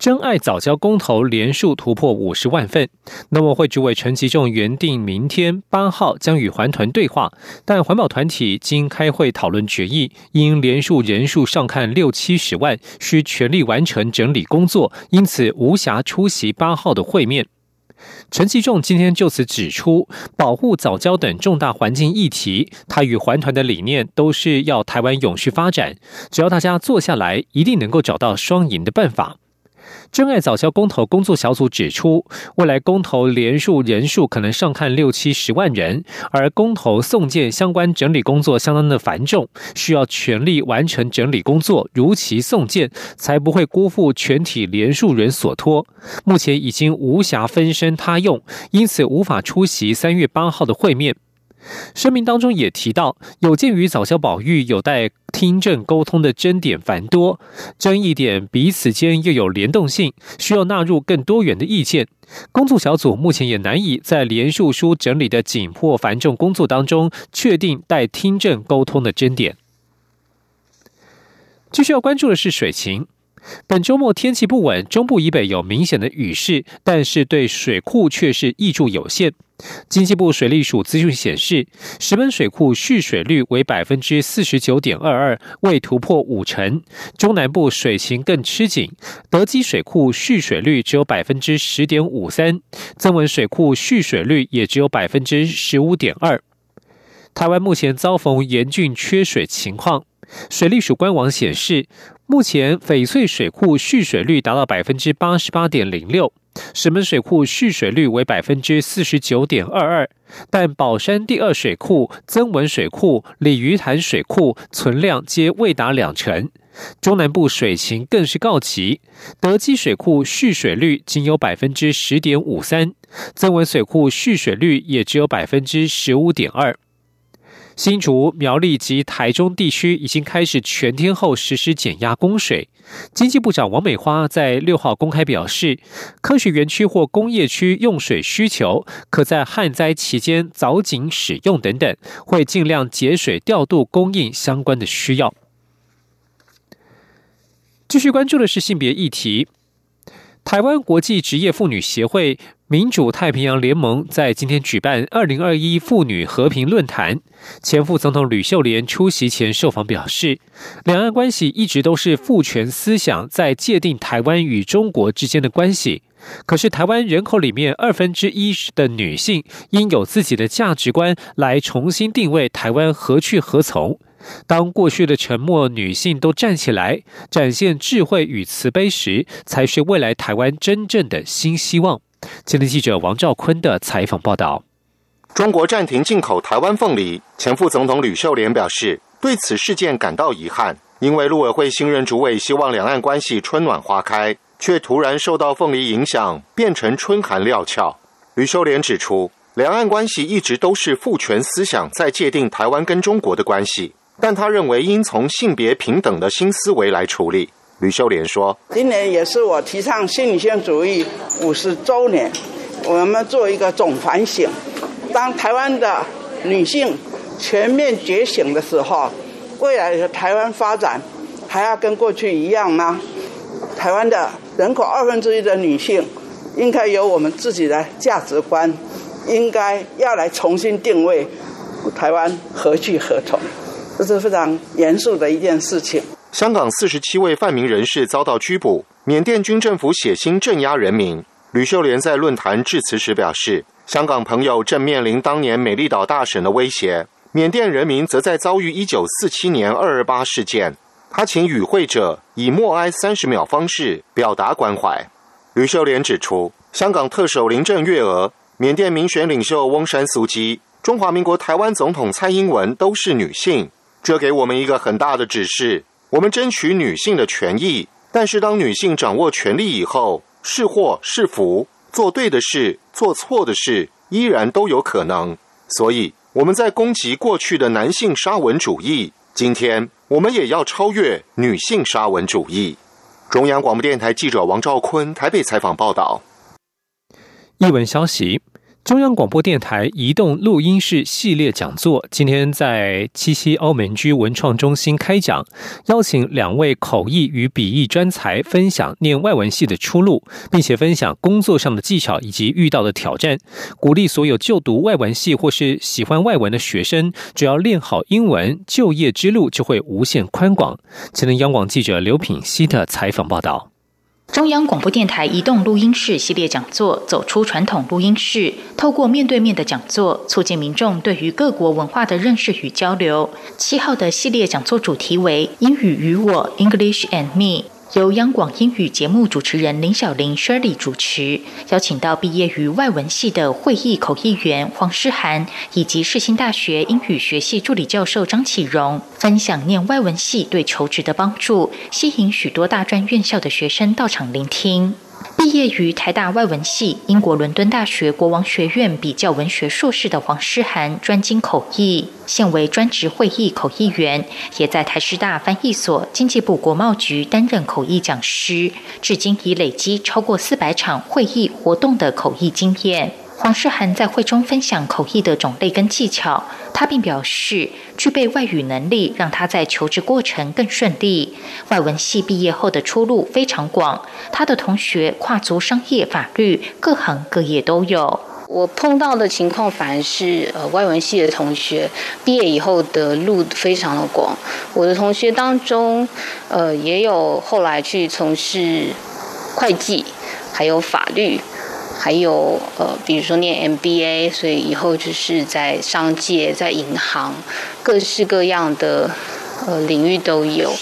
真爱早教公投连数突破五十万份，农委会主委陈吉仲原定明天八号将与环团对话，但环保团体经开会讨论决议，因连数人数上看六七十万，需全力完成整理工作，因此无暇出席八号的会面。陈其仲今天就此指出，保护早教等重大环境议题，他与环团的理念都是要台湾永续发展，只要大家坐下来，一定能够找到双赢的办法。真爱早教公投工作小组指出，未来公投连数人数可能上看六七十万人，而公投送件相关整理工作相当的繁重，需要全力完成整理工作，如期送件，才不会辜负全体连数人所托。目前已经无暇分身他用，因此无法出席三月八号的会面。声明当中也提到，有鉴于早教保育有待听证沟通的争点繁多，争议点彼此间又有联动性，需要纳入更多元的意见。工作小组目前也难以在连述书整理的紧迫繁重工作当中，确定待听证沟通的争点。继续要关注的是水情。本周末天气不稳，中部以北有明显的雨势，但是对水库却是益助有限。经济部水利署资讯显示，石门水库蓄水率为百分之四十九点二二，未突破五成。中南部水情更吃紧，德基水库蓄水率只有百分之十点五三，增文水库蓄水率也只有百分之十五点二。台湾目前遭逢严峻缺水情况，水利署官网显示。目前翡翠水库蓄水率达到百分之八十八点零六，石门水库蓄水率为百分之四十九点二二，但宝山第二水库、增文水库、鲤鱼潭水库存量皆未达两成。中南部水情更是告急，德基水库蓄水率仅有百分之十点五三，增文水库蓄水率也只有百分之十五点二。新竹、苗栗及台中地区已经开始全天候实施减压供水。经济部长王美花在六号公开表示，科学园区或工业区用水需求可在旱灾期间早井使用等等，会尽量节水调度供应相关的需要。继续关注的是性别议题，台湾国际职业妇女协会。民主太平洋联盟在今天举办二零二一妇女和平论坛，前副总统吕秀莲出席前受访表示，两岸关系一直都是父权思想在界定台湾与中国之间的关系。可是台湾人口里面二分之一的女性应有自己的价值观来重新定位台湾何去何从。当过去的沉默女性都站起来，展现智慧与慈悲时，才是未来台湾真正的新希望。今天记者王兆坤的采访报道：中国暂停进口台湾凤梨，前副总统吕秀莲表示对此事件感到遗憾，因为陆委会新任主委希望两岸关系春暖花开，却突然受到凤梨影响，变成春寒料峭。吕秀莲指出，两岸关系一直都是父权思想在界定台湾跟中国的关系，但他认为应从性别平等的新思维来处理。吕秀莲说：“今年也是我提倡新女性主义五十周年，我们做一个总反省。当台湾的女性全面觉醒的时候，未来的台湾发展还要跟过去一样吗？台湾的人口二分之一的女性，应该有我们自己的价值观，应该要来重新定位台湾何去何从，这是非常严肃的一件事情。”香港四十七位泛民人士遭到拘捕，缅甸军政府血腥镇压人民。吕秀莲在论坛致辞时表示，香港朋友正面临当年美丽岛大审的威胁，缅甸人民则在遭遇一九四七年二二八事件。他请与会者以默哀三十秒方式表达关怀。吕秀莲指出，香港特首林郑月娥、缅甸民选领袖翁山苏基、中华民国台湾总统蔡英文都是女性，这给我们一个很大的指示。我们争取女性的权益，但是当女性掌握权力以后，是祸是福，做对的事，做错的事，依然都有可能。所以，我们在攻击过去的男性沙文主义，今天我们也要超越女性沙文主义。中央广播电台记者王兆坤台北采访报道。译文消息。中央广播电台移动录音室系列讲座今天在七夕澳门居文创中心开讲，邀请两位口译与笔译专才分享念外文系的出路，并且分享工作上的技巧以及遇到的挑战，鼓励所有就读外文系或是喜欢外文的学生，只要练好英文，就业之路就会无限宽广。前天央广记者刘品希的采访报道。中央广播电台移动录音室系列讲座，走出传统录音室，透过面对面的讲座，促进民众对于各国文化的认识与交流。七号的系列讲座主题为“英语与我 ”（English and Me）。由央广英语节目主持人林小玲 Shirley 主持，邀请到毕业于外文系的会议口译员黄诗涵，以及世新大学英语学系助理教授张启荣，分享念外文系对求职的帮助，吸引许多大专院校的学生到场聆听。毕业于台大外文系、英国伦敦大学国王学院比较文学硕士的黄诗涵，专精口译，现为专职会议口译员，也在台师大翻译所、经济部国贸局担任口译讲师，至今已累积超过四百场会议活动的口译经验。黄世涵在会中分享口译的种类跟技巧，他并表示，具备外语能力让他在求职过程更顺利。外文系毕业后的出路非常广，他的同学跨足商业、法律，各行各业都有。我碰到的情况反而是，呃，外文系的同学毕业以后的路非常的广。我的同学当中，呃，也有后来去从事会计，还有法律。还有呃，比如说念 MBA，所以以后就是在商界、在银行，各式各样的呃领域都有。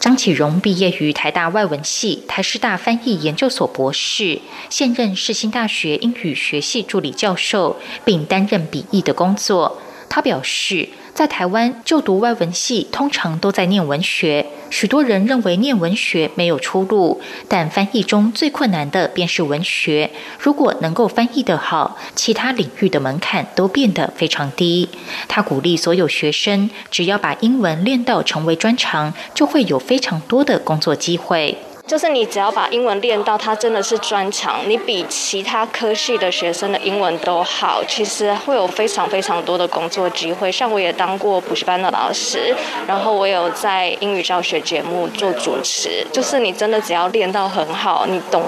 张启荣毕业于台大外文系、台师大翻译研究所博士，现任世新大学英语学系助理教授，并担任笔译的工作。他表示。在台湾就读外文系，通常都在念文学。许多人认为念文学没有出路，但翻译中最困难的便是文学。如果能够翻译得好，其他领域的门槛都变得非常低。他鼓励所有学生，只要把英文练到成为专长，就会有非常多的工作机会。就是你只要把英文练到它真的是专长，你比其他科系的学生的英文都好，其实会有非常非常多的工作机会。像我也当过补习班的老师，然后我有在英语教学节目做主持。就是你真的只要练到很好，你懂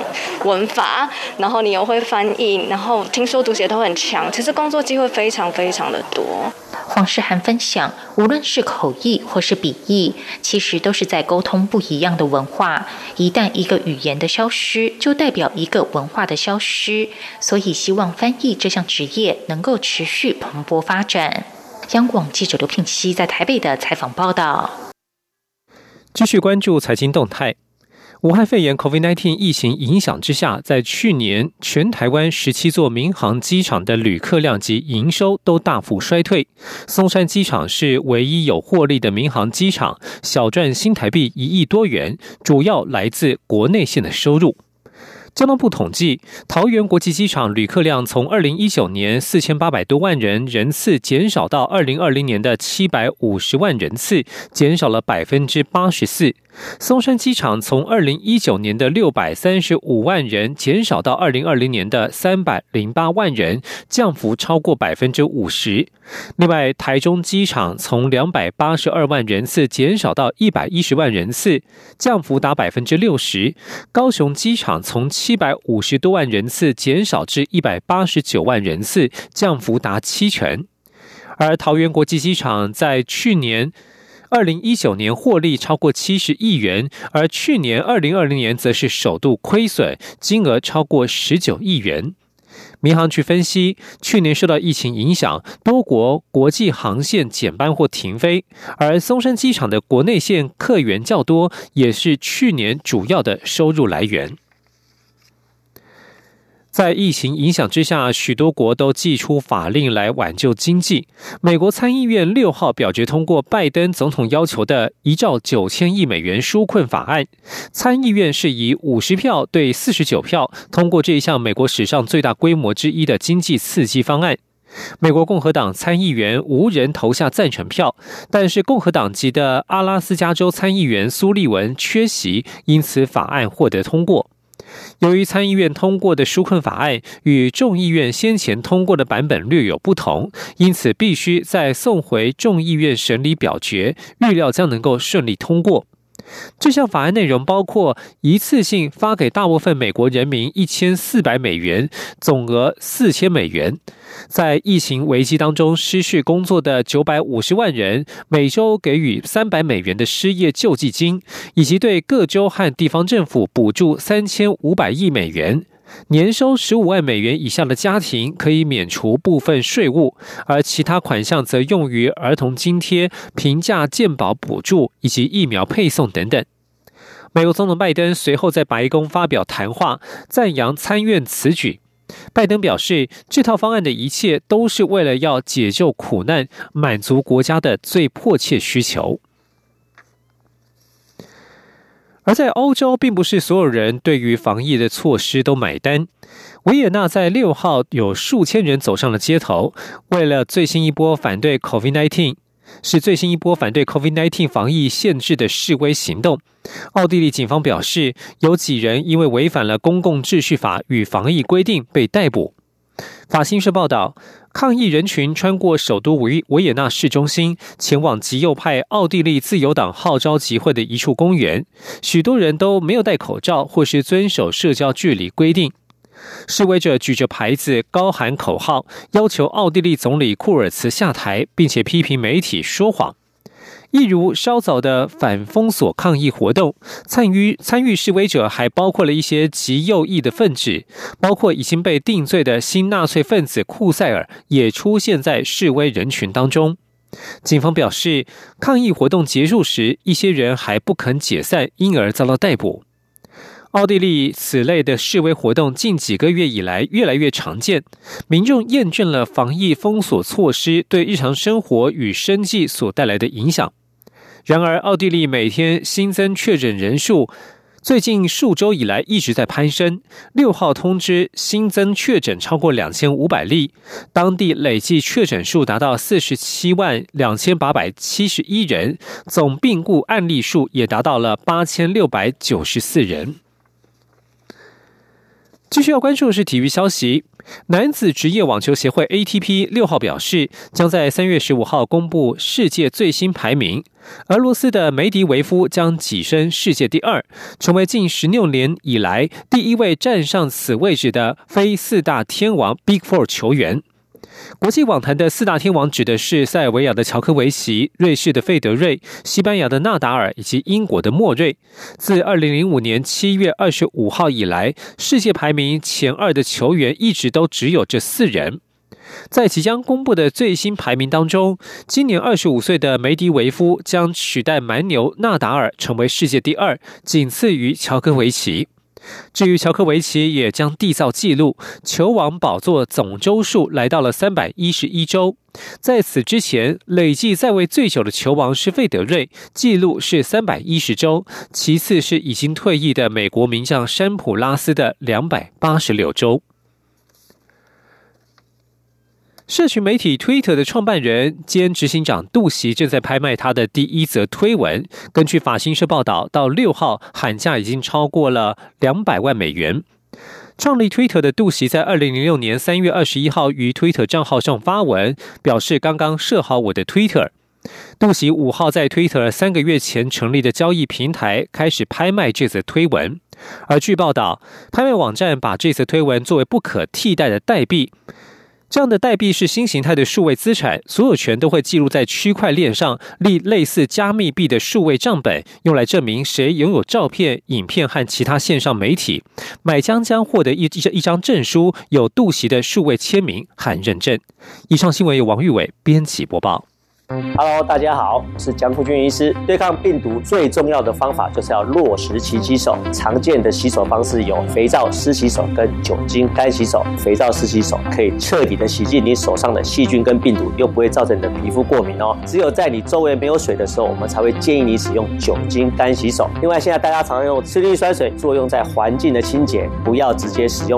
文法，然后你又会翻译，然后听说读写都很强，其实工作机会非常非常的多。黄世涵分享，无论是口译或是笔译，其实都是在沟通不一样的文化。一旦一个语言的消失，就代表一个文化的消失。所以，希望翻译这项职业能够持续蓬勃发展。央广记者刘聘熙在台北的采访报道。继续关注财经动态。武汉肺炎 （COVID-19） 疫情影响之下，在去年全台湾十七座民航机场的旅客量及营收都大幅衰退。松山机场是唯一有获利的民航机场，小赚新台币一亿多元，主要来自国内线的收入。交通部统计，桃园国际机场旅客量从二零一九年四千八百多万人人次减少到二零二零年的七百五十万人次，减少了百分之八十四。松山机场从二零一九年的六百三十五万人减少到二零二零年的三百零八万人，降幅超过百分之五十。另外，台中机场从两百八十二万人次减少到一百一十万人次，降幅达百分之六十。高雄机场从七百五十多万人次减少至一百八十九万人次，降幅达七成。而桃园国际机场在去年。二零一九年获利超过七十亿元，而去年二零二零年则是首度亏损，金额超过十九亿元。民航局分析，去年受到疫情影响，多国国际航线减班或停飞，而松山机场的国内线客源较多，也是去年主要的收入来源。在疫情影响之下，许多国都寄出法令来挽救经济。美国参议院六号表决通过拜登总统要求的一兆九千亿美元纾困法案。参议院是以五十票对四十九票通过这一项美国史上最大规模之一的经济刺激方案。美国共和党参议员无人投下赞成票，但是共和党籍的阿拉斯加州参议员苏利文缺席，因此法案获得通过。由于参议院通过的纾困法案与众议院先前通过的版本略有不同，因此必须再送回众议院审理表决，预料将能够顺利通过。这项法案内容包括一次性发给大部分美国人民一千四百美元，总额四千美元；在疫情危机当中失去工作的九百五十万人，每周给予三百美元的失业救济金，以及对各州和地方政府补助三千五百亿美元。年收十五万美元以下的家庭可以免除部分税务，而其他款项则用于儿童津贴、平价健保补助以及疫苗配送等等。美国总统拜登随后在白宫发表谈话，赞扬参院此举。拜登表示，这套方案的一切都是为了要解救苦难，满足国家的最迫切需求。而在欧洲，并不是所有人对于防疫的措施都买单。维也纳在六号有数千人走上了街头，为了最新一波反对 COVID-19，是最新一波反对 COVID-19 防疫限制的示威行动。奥地利警方表示，有几人因为违反了公共秩序法与防疫规定被逮捕。法新社报道。抗议人群穿过首都维维也纳市中心，前往极右派奥地利自由党号召集会的一处公园。许多人都没有戴口罩，或是遵守社交距离规定。示威者举着牌子，高喊口号，要求奥地利总理库尔茨下台，并且批评媒体说谎。一如稍早的反封锁抗议活动，参与参与示威者还包括了一些极右翼的分子，包括已经被定罪的新纳粹分子库塞尔也出现在示威人群当中。警方表示，抗议活动结束时，一些人还不肯解散，因而遭到逮捕。奥地利此类的示威活动近几个月以来越来越常见，民众厌倦了防疫封锁措施对日常生活与生计所带来的影响。然而，奥地利每天新增确诊人数最近数周以来一直在攀升。六号通知新增确诊超过两千五百例，当地累计确诊数达到四十七万两千八百七十一人，总病故案例数也达到了八千六百九十四人。继续要关注的是体育消息。男子职业网球协会 ATP 六号表示，将在三月十五号公布世界最新排名。俄罗斯的梅迪维夫将跻身世界第二，成为近十六年以来第一位站上此位置的非四大天王 Big Four 球员。国际网坛的四大天王指的是塞尔维亚的乔科维奇、瑞士的费德瑞、西班牙的纳达尔以及英国的莫瑞。自二零零五年七月二十五号以来，世界排名前二的球员一直都只有这四人。在即将公布的最新排名当中，今年二十五岁的梅迪维夫将取代蛮牛纳达尔成为世界第二，仅次于乔科维奇。至于乔科维奇，也将缔造纪录，球王宝座总周数来到了三百一十一周。在此之前，累计在位最久的球王是费德瑞，纪录是三百一十周，其次是已经退役的美国名将山普拉斯的两百八十六周。社群媒体 Twitter 的创办人兼执行长杜袭正在拍卖他的第一则推文。根据法新社报道，到六号喊价已经超过了两百万美元。创立 Twitter 的杜袭在二零零六年三月二十一号于 Twitter 账号上发文，表示刚刚设好我的 Twitter。杜袭五号在 Twitter 三个月前成立的交易平台开始拍卖这则推文，而据报道，拍卖网站把这则推文作为不可替代的代币。这样的代币是新形态的数位资产，所有权都会记录在区块链上，立类似加密币的数位账本，用来证明谁拥有照片、影片和其他线上媒体。买家将获得一一一张证书，有杜袭的数位签名和认证。以上新闻由王玉伟编辑播报。Hello，大家好，我是江富军医师。对抗病毒最重要的方法就是要落实勤洗手。常见的洗手方式有肥皂湿洗手跟酒精干洗手。肥皂湿洗手可以彻底的洗净你手上的细菌跟病毒，又不会造成你的皮肤过敏哦。只有在你周围没有水的时候，我们才会建议你使用酒精干洗手。另外，现在大家常用次氯酸水，作用在环境的清洁，不要直接使用